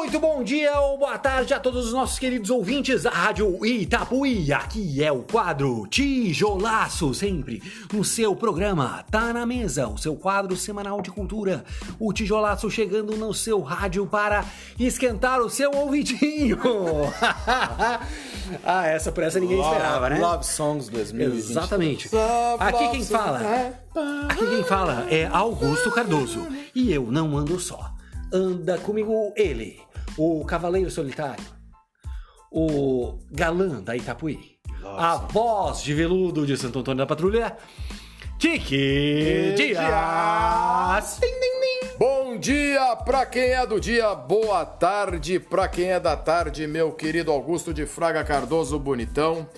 Muito bom dia ou boa tarde a todos os nossos queridos ouvintes da Rádio Itapuí. Aqui é o quadro Tijolaço, sempre no seu programa Tá na Mesa, o seu quadro semanal de cultura. O Tijolaço chegando no seu rádio para esquentar o seu ouvidinho. ah, essa por essa ninguém esperava, né? Love Songs 2020. Exatamente. Aqui quem fala, aqui quem fala é Augusto Cardoso e eu não ando só. Anda comigo ele, o Cavaleiro Solitário, o galã da Itapuí, a voz de veludo de Santo Antônio da Patrulha, Kiki Dias. Bom dia pra quem é do dia, boa tarde pra quem é da tarde, meu querido Augusto de Fraga Cardoso Bonitão.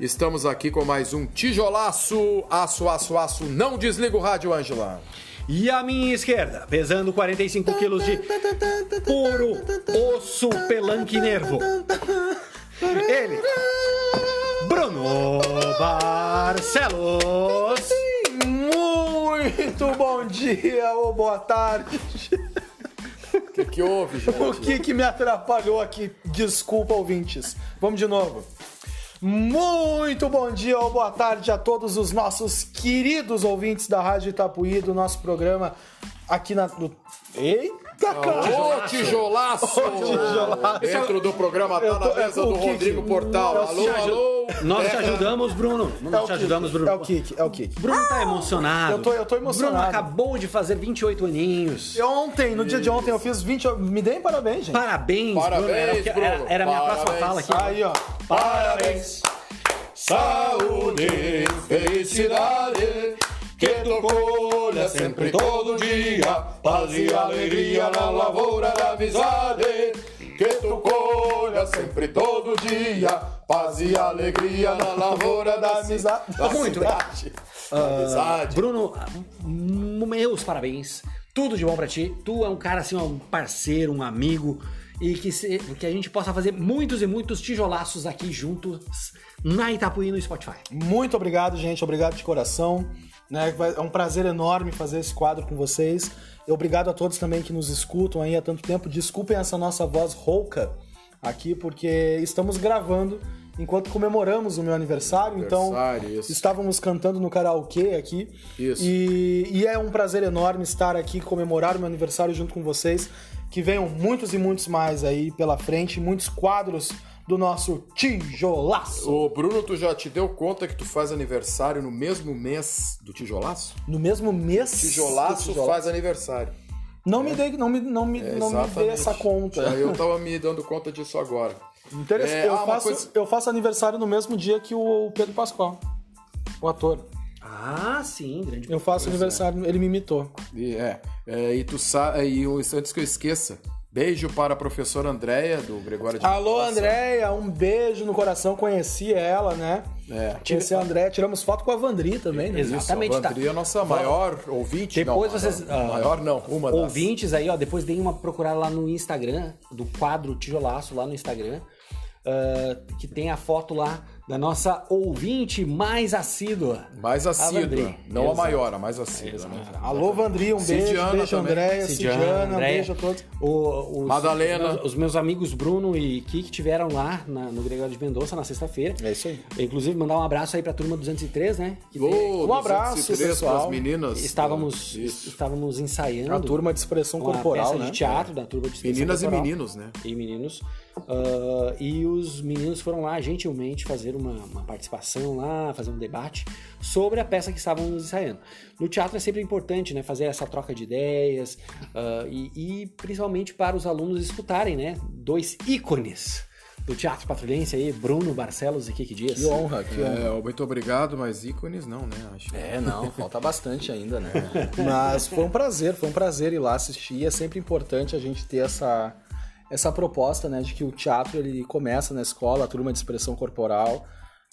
Estamos aqui com mais um tijolaço, aço, aço, aço. Não desliga o rádio, Ângela. E à minha esquerda, pesando 45 quilos de puro osso pelanque nervo. Ele, Bruno Barcelos. Muito bom dia ou boa tarde. O que, que houve, gente? O que que me atrapalhou aqui? Desculpa, ouvintes. Vamos de novo. Muito bom dia ou boa tarde a todos os nossos queridos ouvintes da Rádio Itapuí, do nosso programa aqui na. No... Eita, cara! Ô, tijolaço! tijolaço. Dentro do programa Tá na Mesa é do. Rodrigo Portal. É Alô, alô! Nós te ajudamos, Bruno. É Nós te ajudamos, Bruno. É o Kiki, é o Kiki. Bruno tá emocionado. Eu tô- eu tô emocionado. Bruno acabou de fazer 28 aninhos. Ontem, no dia de ontem, eu fiz 20. Me deem parabéns, gente. Parabéns, Parabéns, Bruno. Era, a minha próxima fala aqui. Aí, ó. Parabéns, saúde, felicidade, que tu colha sempre todo dia, paz e alegria na lavoura da amizade. Que tu colha sempre todo dia, paz e alegria na lavoura da amizade. Da Muito cidade. Da amizade. Bruno, meus parabéns. Tudo de bom pra ti. Tu é um cara assim, um parceiro, um amigo. E que, se- que a gente possa fazer muitos e muitos tijolaços aqui juntos na Itapuí no Spotify. Muito obrigado, gente. Obrigado de coração. Né? É um prazer enorme fazer esse quadro com vocês. E obrigado a todos também que nos escutam aí há tanto tempo. Desculpem essa nossa voz rouca aqui, porque estamos gravando enquanto comemoramos o meu aniversário. Aniversário, então, isso. estávamos cantando no karaokê aqui. Isso. E, e é um prazer enorme estar aqui, comemorar o meu aniversário junto com vocês. Que venham muitos e muitos mais aí pela frente, muitos quadros do nosso tijolaço. Ô, Bruno, tu já te deu conta que tu faz aniversário no mesmo mês do tijolaço? No mesmo mês. Tijolaço tijolaço. faz aniversário. Não me dei, não me, não me, É, não me dei essa conta. Já Eu tava me dando conta disso agora. Interessante. É, eu, ah, faço, coisa- eu faço aniversário no mesmo dia que o Pedro Pascoal, o ator. Ah, sim, grande. Eu faço aniversário, ele me imitou. E, é, é, e tu sabe, e antes que eu esqueça, beijo para a professora Andréia, do Gregório de Alô. Andréia, um beijo no coração. Conheci ela, né? É. Conheci a Andréia, tiramos foto com a Vandri também, né? Isso, Exatamente, a Vandri é a nossa maior ouvinte. Depois não, vocês, Maior, ah, maior não, uma das. Ouvintes aí, ó, depois deem uma procurada lá no Instagram, do quadro Tijolaço lá no Instagram, ah, que tem a foto lá da nossa ouvinte mais assídua. Mais assídua. Vandri. Não Exato. a maior, a mais assídua. né? Alô, Vandri, um beijo. Cidiana beijo, também. Andréia, Cidiana, Cidiana, um Andréia. beijo a todos. O- os, Madalena. Os meus, os meus amigos Bruno e Kiki tiveram lá na- no Gregório de Mendonça na sexta-feira. É isso aí. Inclusive, mandar um abraço aí pra turma 203, né? Que Um abraço, 203 pessoal. pras meninas. estávamos, Isso. estávamos ensaiando. A turma de expressão corporal, peça né? de teatro da turma de expressão Meninas e corporal. meninos, né? e meninos. Ah, e os meninos foram lá gentilmente fazer uma, uma participação lá, fazer um debate sobre a peça que estávamos ensaiando. No teatro é sempre importante, né, fazer essa troca de ideias ah, e, e principalmente para os alunos escutarem, né, dois ícones do teatro patrulhense aí, Bruno Barcelos e Kiki Dias. Que honra, que honra. É, muito obrigado, mas ícones não, né? Acho. É, não, falta bastante ainda, né? Mas foi um prazer, foi um prazer ir lá assistir. E é sempre importante a gente ter essa, essa proposta, né, de que o teatro ele começa na escola, a turma de expressão corporal,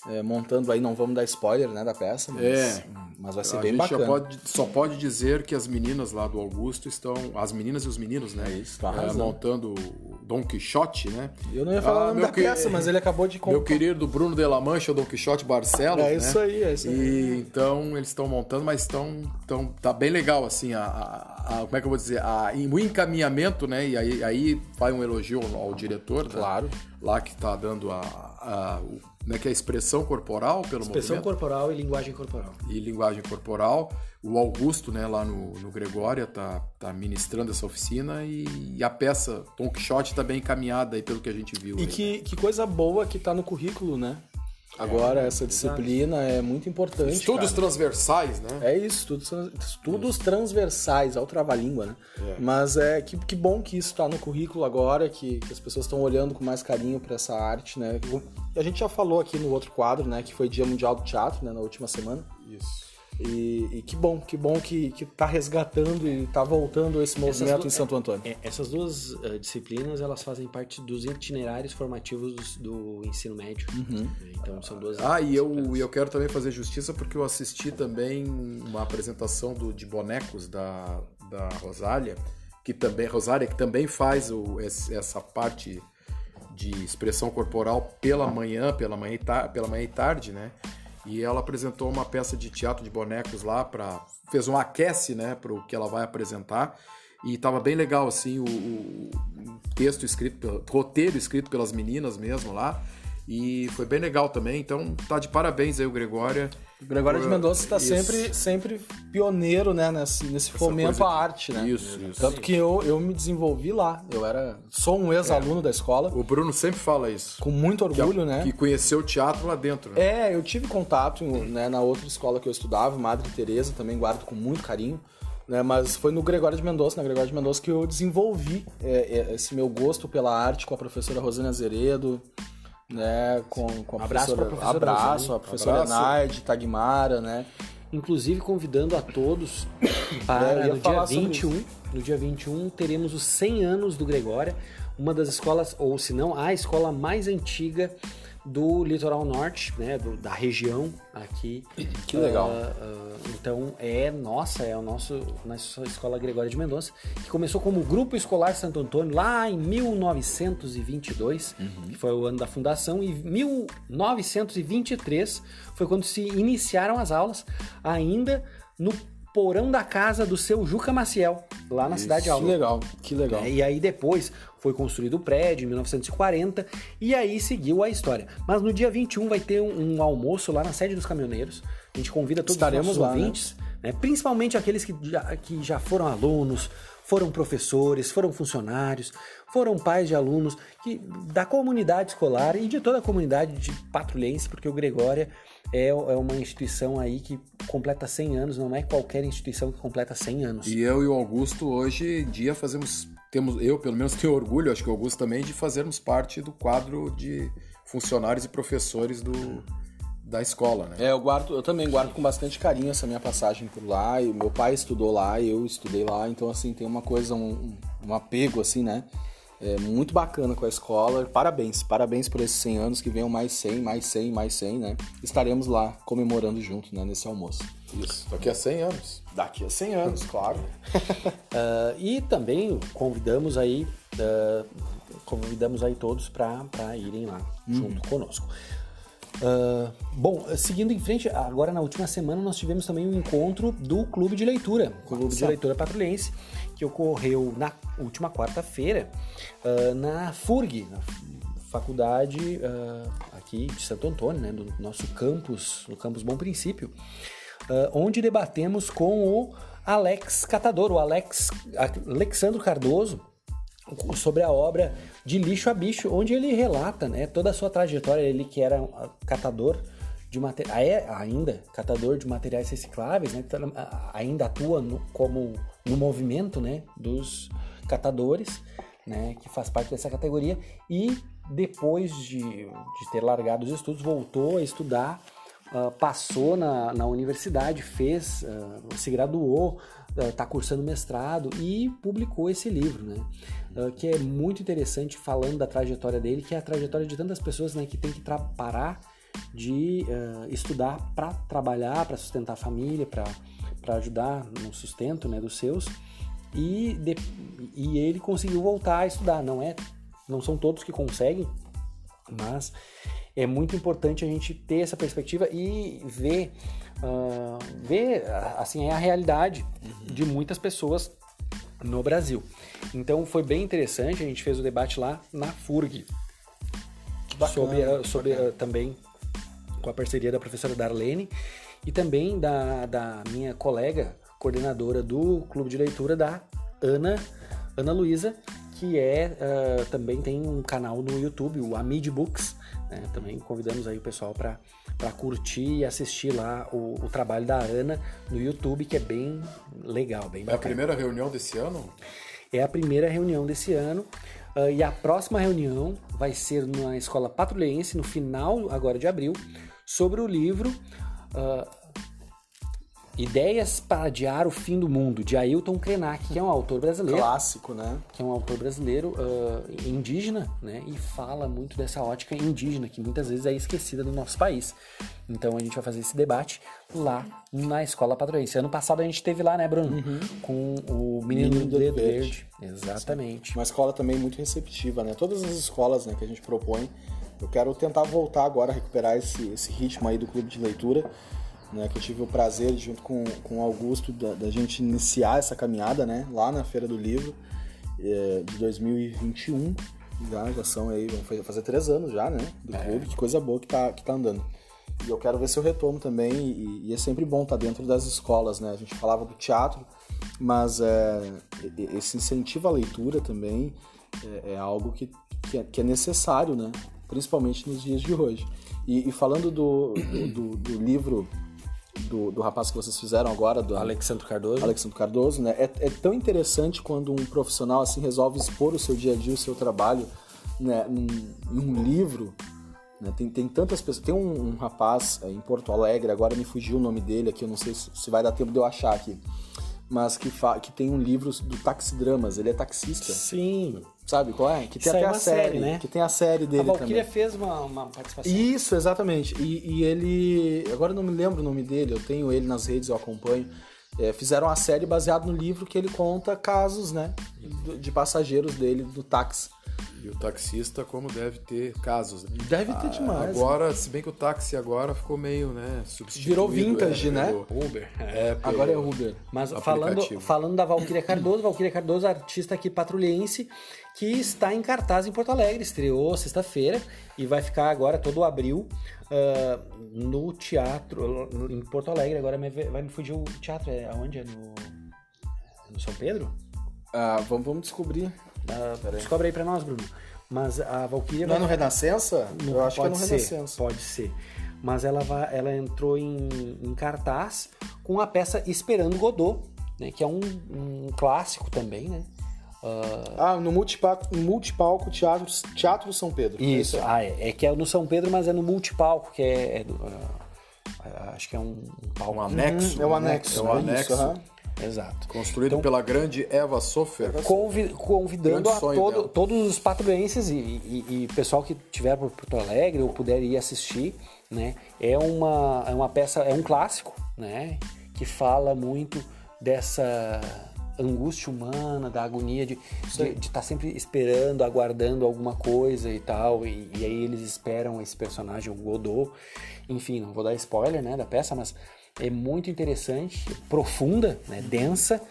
é, montando aí, não vamos dar spoiler, né, da peça, mas, É. mas vai ser bem bacana. Pode, só pode dizer que as meninas lá do Augusto estão. As meninas e os meninos, né? É isso, tá É, montando Don Quixote, né? Eu não ia falar Ah, o nome meu da que- peça, mas ele acabou de Meu contar. querido Bruno de la Mancha, Don Quixote Barcelos, É né? isso aí, é isso aí. E então eles estão montando, mas estão, estão tá bem legal assim a, a- a- como é que eu vou dizer, a, o encaminhamento, né? E aí, aí vai um elogio ao, ao diretor, né? Claro. lá que tá dando a, a o, né, que é a expressão corporal pelo Expressão movimento corporal e linguagem corporal. e linguagem corporal. O Augusto, né, lá no, no Gregória, tá, tá ministrando essa oficina e, a peça Don Quixote tá bem encaminhada aí pelo que a gente viu. E aí. que, que coisa boa que tá no currículo, né? Agora, essa disciplina é muito importante. Estudos cara. transversais, né? É isso, estudos, estudos transversais, ao trava-língua, né? Mas é que, que bom que isso tá no currículo agora, que, que as pessoas estão olhando com mais carinho para essa arte, né? A gente já falou aqui no outro quadro, né? Que foi Dia Mundial do Teatro, né? Na última semana. Isso. E, e que bom, que bom que, que tá resgatando e tá voltando esse movimento duas- em Santo Antônio. É, essas duas eh, disciplinas elas fazem parte dos itinerários formativos do, do ensino médio. né? Então são duas. Ah, e eu, e eu quero também fazer justiça porque eu assisti também uma apresentação do, de bonecos da, da Rosália, que também, Rosália, que também faz o, essa parte de expressão corporal pela manhã, pela manhã, e ta- pela manhã e tarde, né? E ela apresentou uma peça de teatro de bonecos lá para fez um aquece, né, para o que ela vai apresentar. E tava bem legal assim o, o- texto escrito, roteiro escrito pelas meninas mesmo lá. E foi bem legal também. Então tá de parabéns aí o Gregória. O Gregório de Mendonça está sempre, sempre pioneiro né, nesse, nesse fomento à arte, né? Isso, isso. Tanto que eu, eu me desenvolvi lá. Eu era sou um ex-aluno da escola, O Bruno sempre fala isso. com muito Que, é orgulho, né? que conheceu o teatro lá dentro. Né? É, eu tive contato né, na outra escola que eu estudava, Madre Teresa, também guardo com muito carinho. Né, mas foi no Gregório de Mendonça, na Gregório de Mendonça, que eu desenvolvi é, é, esse meu gosto pela arte com a professora Rosana Azeredo, né, com, com a abraço professora, professora abraço, a professora Abraço. Naide, Tagmara, né? Inclusive convidando a todos para ia no dia falar sobre 21. No dia 21 teremos os 100 anos do Gregória, uma das escolas, ou se não, a escola mais antiga do litoral norte, né, do- da região aqui. Que legal. Ah, ah, então é nossa, é o nosso nossa escola Gregória de Mendonça, que começou como Grupo Escolar Santo Antônio lá em 1922, Uhum. que foi o ano da fundação, e 1923 foi quando se iniciaram as aulas, ainda no porão da casa do seu Juca Maciel, lá na cidade Que alta. legal, que legal. É, e aí depois foi construído o prédio em 1940 e aí seguiu a história. Mas no dia 21 vai ter um, um almoço lá na sede dos caminhoneiros. A gente convida todos Estaremos os nossos lá, né? ouvintes, né? principalmente aqueles que já, que já foram alunos, foram professores, foram funcionários, foram pais de alunos que, da comunidade escolar e de toda a comunidade de patrulhense, porque o Gregória é, é uma instituição aí que completa 100 anos, não é qualquer instituição que completa 100 anos. E eu e o Augusto hoje em dia fazemos, temos, eu pelo menos tenho orgulho, acho que o Augusto também, de fazermos parte do quadro de funcionários e professores do, da escola, né? É, eu guardo, eu também guardo com bastante carinho essa minha passagem por lá. E meu pai estudou lá, eu estudei lá, então assim tem uma coisa, um, um apego assim, né? É muito bacana com a escola. Parabéns, parabéns por esses 100 anos que venham mais 100, mais 100, mais 100, né? Estaremos lá comemorando junto, né, nesse almoço. Isso, daqui a 100 anos. Daqui a 100 anos, claro. Ah, e também convidamos aí ah, convidamos aí todos para irem lá junto conosco. Ah, bom, seguindo em frente, agora na última semana nós tivemos também um encontro do Clube de Leitura, Clube de Leitura Patrulhense, que ocorreu na última quarta-feira ah, na FURG, na faculdade ah, aqui de Santo Antônio, né, do nosso campus, no campus Bom Princípio, ah, onde debatemos com o Alex Catador, o Alex Alexandro Cardoso, sobre a obra De Lixo a Bicho, onde ele relata né, toda a sua trajetória, ele que era catador de materiais, é ainda catador de materiais recicláveis, né, ainda atua no, como no movimento né, dos catadores, né, que faz parte dessa categoria, e depois de, de ter largado os estudos, voltou a estudar Uh, passou na, na universidade, fez, uh, se graduou, está cursando mestrado e publicou esse livro, né? Uh, que é muito interessante falando da trajetória dele, que é a trajetória de tantas pessoas né, que tem que parar de estudar para trabalhar, para sustentar a família, para ajudar no sustento né, dos seus. E, de, e ele conseguiu voltar a estudar, não é Não são todos que conseguem, mas é muito importante a gente ter essa perspectiva e ver, uh, ver assim, a realidade de muitas pessoas no Brasil. Então foi bem interessante, a gente fez o debate lá na FURG. Bacana, sobre, ah, sobre uh, também com a parceria da professora Darlene e também da, da minha colega coordenadora do clube de leitura da Ana Ana Luísa, que é uh, também tem um canal no YouTube, o Amid Books. Né? Também convidamos aí o pessoal para curtir e assistir lá o, o, trabalho da Ana no YouTube, que é bem legal, bem É a primeira reunião desse ano? É a primeira reunião desse ano. Uh, e a próxima reunião vai ser na Escola Patrulhense, no final agora de abril, sobre o livro uh, Ideias para Adiar o Fim do Mundo, de Ailton Krenak, que é um autor brasileiro. Clássico, né? Que é um autor brasileiro uh, indígena, né? E fala muito dessa ótica indígena, que muitas vezes é esquecida no nosso país. Então a gente vai fazer esse debate lá na Escola Patroense. Ano passado a gente esteve lá, né, Bruno? Uhum. Com o Menino, Menino do Dedo Verde. Verde. Exatamente. Sim. Uma escola também muito receptiva, né? Todas as escolas né, que a gente propõe. Eu quero tentar voltar agora a recuperar esse, esse ritmo aí do clube de leitura né, que eu tive o prazer, junto com, com o Augusto, da, da gente iniciar essa caminhada né, lá na Feira do Livro é, de 2021. Já, já são aí, vão fazer três anos já, né? Do é. clube, que coisa boa que tá, que tá andando. E eu quero ver se eu retomo também, e, e, é sempre bom estar tá dentro das escolas, né? A gente falava do teatro, mas é, esse incentivo à leitura também é, é algo que, que é, que, é, necessário, né? Principalmente nos dias de hoje. E, e falando do, do, do livro do, do rapaz que vocês fizeram agora, do Alexandre Cardoso. Alexandre Cardoso, né? É, é, tão interessante quando um profissional assim resolve expor o seu dia a dia, o seu trabalho, né, num, num livro. Né? Tem, tem tantas pessoas. Tem um, um rapaz é, em Porto Alegre, agora me fugiu o nome dele aqui, eu não sei se, se vai dar tempo de eu achar aqui mas que, que tem um livro do taxidramas, ele é taxista. Sim. Sabe qual é? Que tem Isso até é a série, série, né? Que tem a série dele a Valkyria também. fez uma, uma, participação. Isso, exatamente. E, e, ele... Agora eu não me lembro o nome dele, eu tenho ele nas redes, eu acompanho. É, fizeram uma série baseada no livro que ele conta casos, né? De passageiros dele do táxi. E o taxista, como deve ter casos. Né? Deve ter ah, demais. Agora, né? se bem que o táxi agora ficou meio, né, substituído. Virou vintage, é, né? Uber. É, agora é Uber. Mas falando, falando da Valquíria Cardoso, Valquíria Cardoso, artista aqui patrulhense, que está em cartaz em Porto Alegre. Estreou sexta-feira e vai ficar agora todo abril uh, no teatro, em Porto Alegre. Agora vai me fugir o teatro. É aonde? É no, é no São Pedro? Ah, vamos, vamos descobrir. Uh, descobre aí pra nós, Bruno. Mas a Valkyria. Não é no Renascença? Não, Eu acho que é no ser, Renascença. Pode ser. Mas ela, vai, ela entrou em, em cartaz com a peça Esperando Godot, né? Que é um, um clássico também, né? Uh... Ah, no multipalco, no multipalco teatro, teatro São Pedro. Isso, ah, é. é que é no São Pedro, mas é no multipalco, que é, é do, uh, acho que é um, um palco. Um anexo. Uhum, é o anexo. É o anexo. Isso, Exato. Construído então, pela grande Eva Sofer. convidando a todo, todos os patrulhenses e, e, e, pessoal que tiver por Porto Alegre ou puder ir assistir, né? É uma, é uma peça, é um clássico, né? Que fala muito dessa angústia humana, da agonia de estar tá sempre esperando, aguardando alguma coisa e tal. E, e aí eles esperam esse personagem, o Godot. Enfim, não vou dar spoiler, né, da peça, mas é muito interessante, profunda, né, densa.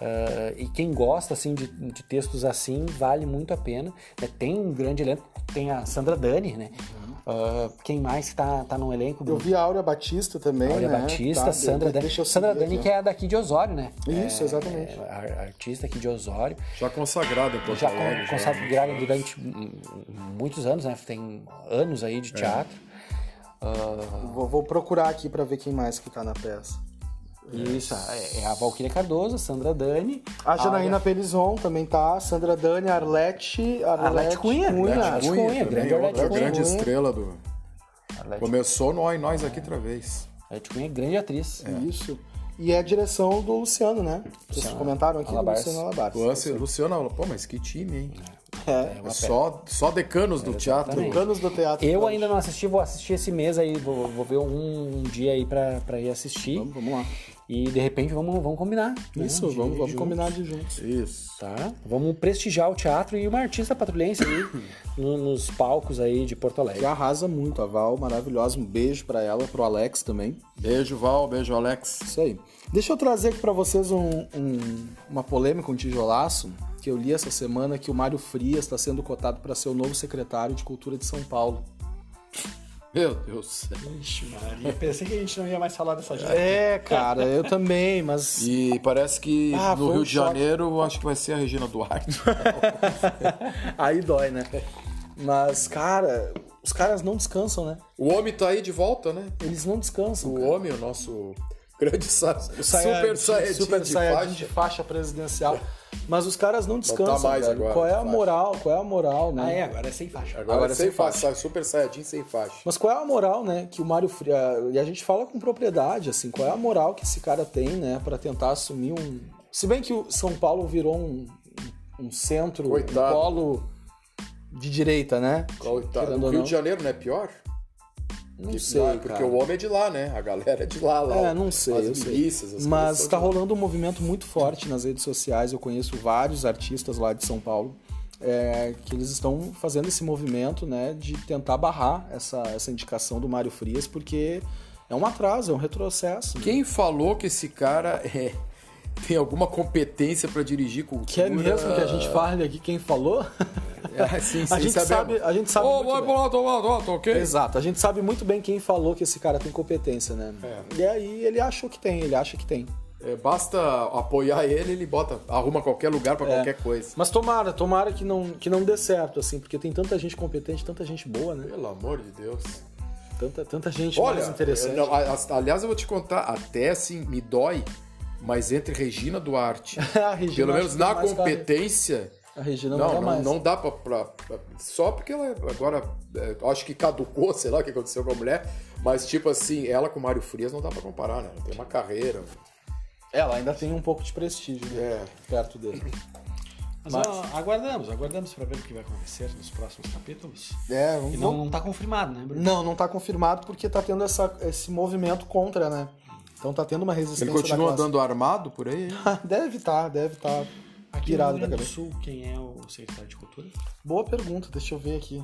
Uh, e quem gosta assim de, de, textos assim vale muito a pena. Né? Tem um grande elenco, tem a Sandra Dani, né? Uhum. Uh, quem mais está tá no elenco? Eu vi a Áurea Batista também, Áurea né? Batista, tá, Sandra Dani. Sandra Dani que é daqui de Osório, né? Isso, é, exatamente. É, artista aqui de Osório. Já consagrada por Já consagrada durante muitos anos, né? Tem anos aí de é. teatro. É. Uh... Vou, vou, procurar aqui para ver quem mais que tá na peça. Isso, é, é a Valquíria Cardoso, Sandra Dani. A Janaína a... Pelizon também tá. Sandra Dani, Arlete. Arlete, Arlete Cunha. Cunha. Arlete Cunha, Cunha grande Arlete Cunha. grande estrela do. Arlete Começou no Oi Nós aqui outra vez. Arlete Cunha é grande atriz. É. Isso. E é a direção do Luciano, né? Vocês comentaram aqui Alabars. do Luciano Alabar. Luciano, Luciano, pô, mas que time, hein? É, é só, só decanos do teatro. Decanos do teatro. Eu ainda não assisti, vou assistir esse mês aí, vou, vou ver um, um dia aí pra, pra ir assistir. Vamos, vamos lá. E de repente vamos, vamos combinar. né, Isso, de- vamos, vamos juntos, combinar de juntos. Isso. Tá? Vamos prestigiar o teatro e uma artista patrulhense aí no- nos palcos aí de Porto Que Alegre. arrasa muito, a Val, maravilhosa. Um beijo pra ela, pro Alex também. Beijo, Val. Beijo, Alex. Isso aí. Deixa eu trazer aqui pra vocês um- um- uma polêmica, um tijolaço, que eu li essa semana que o Mário Frias está sendo cotado para ser o novo secretário de Cultura de São Paulo. Meu Deus do céu. Ixi, Maria. Pensei que a gente não ia mais falar dessa gente. É, cara, eu também, mas E parece que Ah, no Rio um de choque. Janeiro eu acho que vai ser a Regina Duarte. aí dói, né? Mas, cara, os caras não descansam, né? o homem tá aí de volta, né? Eles não descansam. O cara. homem, o nosso grande sa... Saia- super saiyajin super de saiyajin faixa. de faixa presidencial. Mas os caras não descansam, mais velho. agora, Qual é a faixa. moral? Qual é a moral, né? Ah, é, agora é sem faixa. Agora, Agora é sem sem faixa, sai super saiyajin sem faixa. Mas qual é a moral, né, que o Mário Frias... E a gente fala com propriedade, assim, qual é a moral que esse cara tem, né, pra tentar assumir um... Se bem que o São Paulo virou um, um centro, Coitado. um polo de direita, né? Coitado. Ou Rio não. de Janeiro não é pior? Não sei, ah, Porque o homem é de lá, né? A galera é de lá. lá É, não sei, As eu sei. milícias, as Mas tá lá. rolando um movimento muito forte nas redes sociais. Eu conheço vários artistas lá de São Paulo é, que eles estão fazendo esse movimento, né, de tentar barrar essa, essa indicação do Mário Frias, porque é um atraso, é um retrocesso. né? Quem falou que esse cara é- tem alguma competência pra dirigir cultura? Que é mesmo que a gente fale aqui quem falou? É, sim, sim, a gente sabe, a gente sabe Ô, muito vai bem. lá, tô, tô, ok? Exato, a gente sabe muito bem quem falou que esse cara tem competência, né? E aí ele achou que tem, ele acha que tem. É, basta apoiar ele, ele bota, arruma qualquer lugar pra É. qualquer coisa. Mas tomara, tomara que não, que não dê certo, assim, porque tem tanta gente competente, tanta gente boa, né? Pelo amor de Deus. Tanta, tanta gente Olha, mais interessante. eu- aliás, eu vou te contar, até assim, me dói, mas entre Regina Duarte, A Regina pelo menos na competência, A Regina não, não, mais. não dá pra, pra- pra- Só porque ela agora, é, acho que caducou, sei lá o que aconteceu com a mulher, mas tipo assim, ela com o Mário Frias não dá pra comparar, né? Ela tem uma carreira. Ela ainda tem um pouco de prestígio né? É. perto dele. Mas, Mas- ó, aguardamos, aguardamos pra ver o que vai acontecer nos próximos capítulos. É, E vamos... não, não tá confirmado, né, Bruno? não, não tá confirmado porque tá tendo essa, esse movimento contra, né? Então tá tendo uma resistência Ele continua andando armado por aí? hein? deve estar, deve estar Aqui no pirado Rio da Grande do cabeça. Sul, quem é o secretário de Cultura? Boa pergunta, deixa eu ver aqui.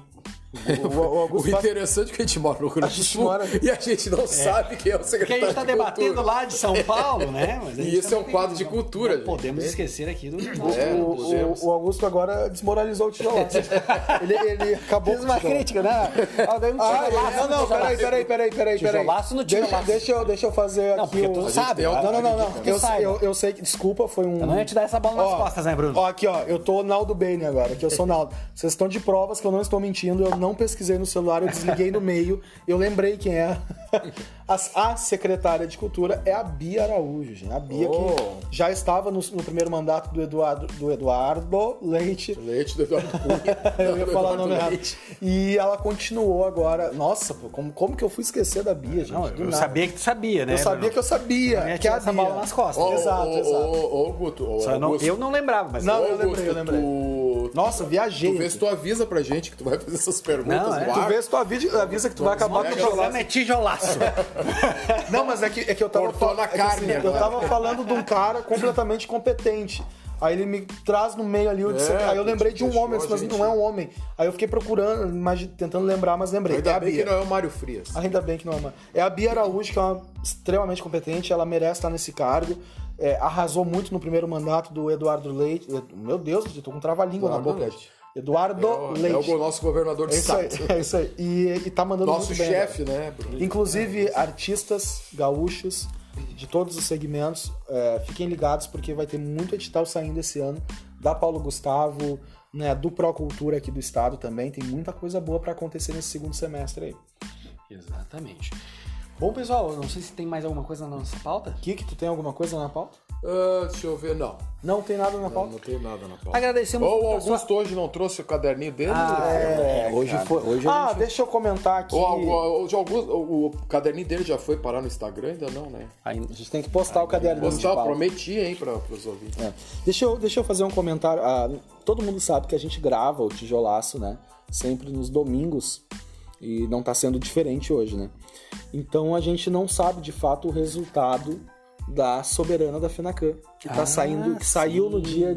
O, o- o O interessante é que a gente mora no Rio Grande do Sul mora- e a gente não sabe quem é o Porque a secretário gente tá de debatendo cultura. lá de São Paulo, né? E esse é um quadro de cultura, Não gente. podemos esquecer aqui do É, o, o- Augusto agora desmoralizou o tijolo. ele, ele acabou Fiz uma crítica, né? Ah, daí um Ah, tijolaço não, não, peraí, peraí, peraí, peraí, peraí. Tijolaço no deixa, tijolaço. deixa, eu, deixa eu fazer Não, aqui porque o... tu sabe. auto- Não, não, não, não. Eu, sabe. eu, eu sei que, desculpa, foi um... Eu não ia te dar essa bola nas costas, né, Bruno? Ó, aqui, ó, eu tô Naldo Bane agora, que eu sou Naldo. Vocês estão de provas que eu não estou mentindo, eu não pesquisei no celular, eu desliguei no meio, eu lembrei quem é. A, a secretária de Cultura é a Bia Araújo, gente. A Bia Oh. que já estava no, no primeiro mandato do Eduardo, do Eduardo Leite. Leite do Eduardo Cunha. Eu ia falar o nome errado. E ela continuou agora. Nossa, pô, como, como que eu fui esquecer da Bia, gente? Não, eu nada. sabia que tu sabia, né? Eu sabia Bruno? que eu sabia. Ia que é a Bia. bola nas costas. Ô, Exato, ô, exato. Ô, Guto, Só eu não- eu não lembrava, mas. Não, eu lembrei, Augusto, eu lembrei. Tu, Nossa, viajei. tu vê se tu avisa pra gente que tu vai fazer essas perguntas Não, é. no Tu vê se tu avisa, avisa que tu vai acabar com O o programa é tijolaço. Não, mas é que, é que eu tava Cortou na é que carne Eu tava falando de um cara completamente competente. Aí ele me traz no meio ali, eu disse- É, aí eu lembrei de um homem, mas gente- não é um homem. Aí eu fiquei procurando, imagi- tentando lembrar, mas lembrei. é Ainda a bem Bia. que não é o Mário Frias. Ainda bem que não é uma. É a Bia Araújo, que é uma extremamente competente, ela merece estar nesse cargo. É, arrasou muito no primeiro mandato do Eduardo Leite. Meu Deus, eu tô com trava-língua na boca. Leite. Eduardo É Leite. é o nosso governador de É isso aí, estado. é isso aí. E, e tá mandando Nosso muito bem. chefe, né, Bruno? Inclusive, artistas gaúchos de todos os segmentos, é, fiquem ligados porque vai ter muito edital saindo esse ano, da Paulo Gustavo, né, do Procultura aqui do estado também. Tem muita coisa boa para acontecer nesse segundo semestre aí. Exatamente. Bom, pessoal, eu não sei se tem mais alguma coisa na nossa pauta. Kiki, tu tem alguma coisa na pauta? Ah, deixa eu ver, não. Não tem nada na Não, pauta? não tem nada na pauta. Agradecemos Ou o muito a sua- Augusto hoje não trouxe o caderninho dele? É, hoje cara. foi. Hoje Ah, gente- deixa eu comentar aqui. O, o, o, o Augusto, o, o caderninho dele já foi parar no Instagram? Ainda não, né? Ainda- A gente tem que postar o caderninho de Postar, prometi, hein, para os ouvintes. É. Deixa, eu, deixa eu fazer um comentário. Ah, todo mundo sabe que a gente grava o tijolaço, né? Sempre nos domingos. E não tá sendo diferente hoje, né? Então a gente não sabe de fato o resultado da soberana da Fenacan, que tá Ah, saindo, que saiu no sim. dia,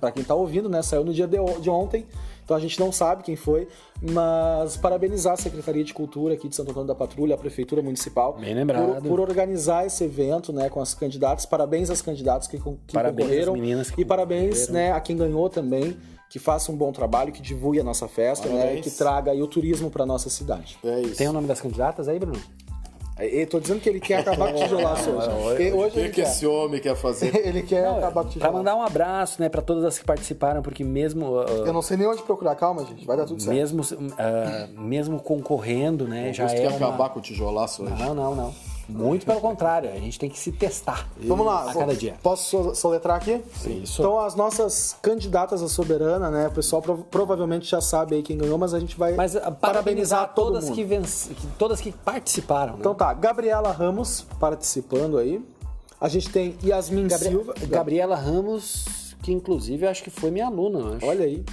para quem tá ouvindo, né, saiu no dia de, de ontem. Então a gente não sabe quem foi, mas parabenizar a Secretaria de Cultura aqui de Santo Antônio da Patrulha, a Prefeitura Municipal, Bem lembrado. por, por organizar esse evento, né, com as candidatas. Parabéns às candidatas que, que Parabéns concorreram meninas que e parabéns, concorreram. né, a quem ganhou também. Que faça um bom trabalho, que divulgue a nossa festa, né? Que traga aí o turismo para nossa cidade. É isso. Tem o nome das candidatas aí, Bruno? Eu tô dizendo que ele quer acabar com o tijolaço hoje. E O hoje que, que esse homem quer fazer? Ele quer acabar com o Pra tijolaço. mandar um abraço, né, pra todas as que participaram, porque mesmo uh, Eu não sei nem onde procurar. Calma, gente. Vai dar tudo certo. mesmo uh, mesmo concorrendo, né, já Augusto é quer uma... acabar com o tijolaço hoje. Não, não, não. Muito pelo contrário, a gente tem que se testar. Vamos lá. A cada dia. Posso so- soletrar aqui? Sim. Isso. Então, as nossas candidatas à soberana, né? O pessoal prov- provavelmente já sabe aí quem ganhou, mas a gente vai Mas uh, parabenizar todo todas mundo. que, venc... que- todas que participaram, né? Então tá, Gabriela Ramos participando aí. A gente tem Yasmin Gabri- Silva. Gabriela Ramos, que inclusive eu acho que foi minha aluna, eu acho. Olha aí.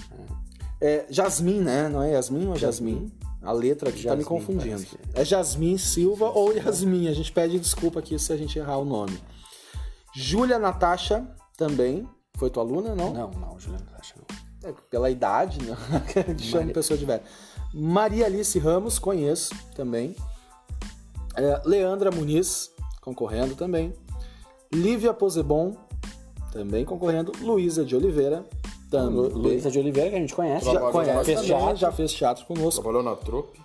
É, Jasmin, né? Não é Yasmin ou é Jasmin? A letra aqui tá me confundindo. parece É Jasmin Silva ou Yasmin. A gente pede desculpa aqui se a gente errar o nome. Júlia Natasha também. Foi tua aluna, não? Não, não, Juliana Tacha, não. É, pela idade, né? Chama pessoa de velho. Maria Alice Ramos, conheço também. É, Leandra Muniz, concorrendo também. Lívia Posebon, também concorrendo. Luísa de Oliveira, também. Luísa de Oliveira, que a gente conhece. já conhece, fez teatro, já fez teatro conosco. Trabalhou na trupe.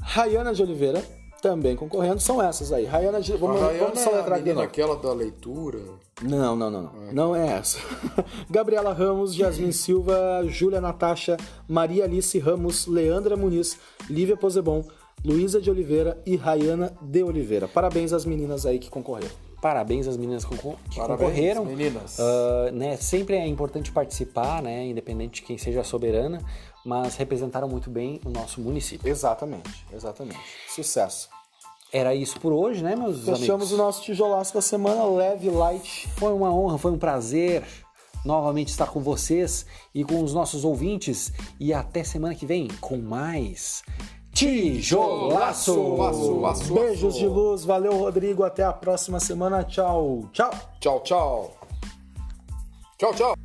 Rayana de Oliveira, também concorrendo. São essas aí. Rayana de... Vamos, a Rayana vamos é a soletrar aqui. menina não. aquela da leitura. Não, não, não, não. Não é essa. Gabriela Ramos, Yasmin Silva, Júlia Natasha, Maria Alice Ramos, Leandra Muniz, Lívia Posebon, Luísa de Oliveira e Rayana de Oliveira. Parabéns às meninas aí que concorreram. Parabéns às meninas que Parabéns, concorreram. meninas. Ah, né, sempre é importante participar, né, independente de quem seja a soberana, mas representaram muito bem o nosso município. Exatamente, exatamente. Sucesso. Era isso por hoje, né, meus Fechamos amigos? o nosso tijolaço da semana, leve, light. Foi uma honra, foi um prazer novamente estar com vocês e com os nossos ouvintes. E até semana que vem com mais Tijolaço! Laço, laço, Beijos de luz, valeu Rodrigo, até a próxima semana, tchau, tchau. Tchau, tchau. Tchau, tchau.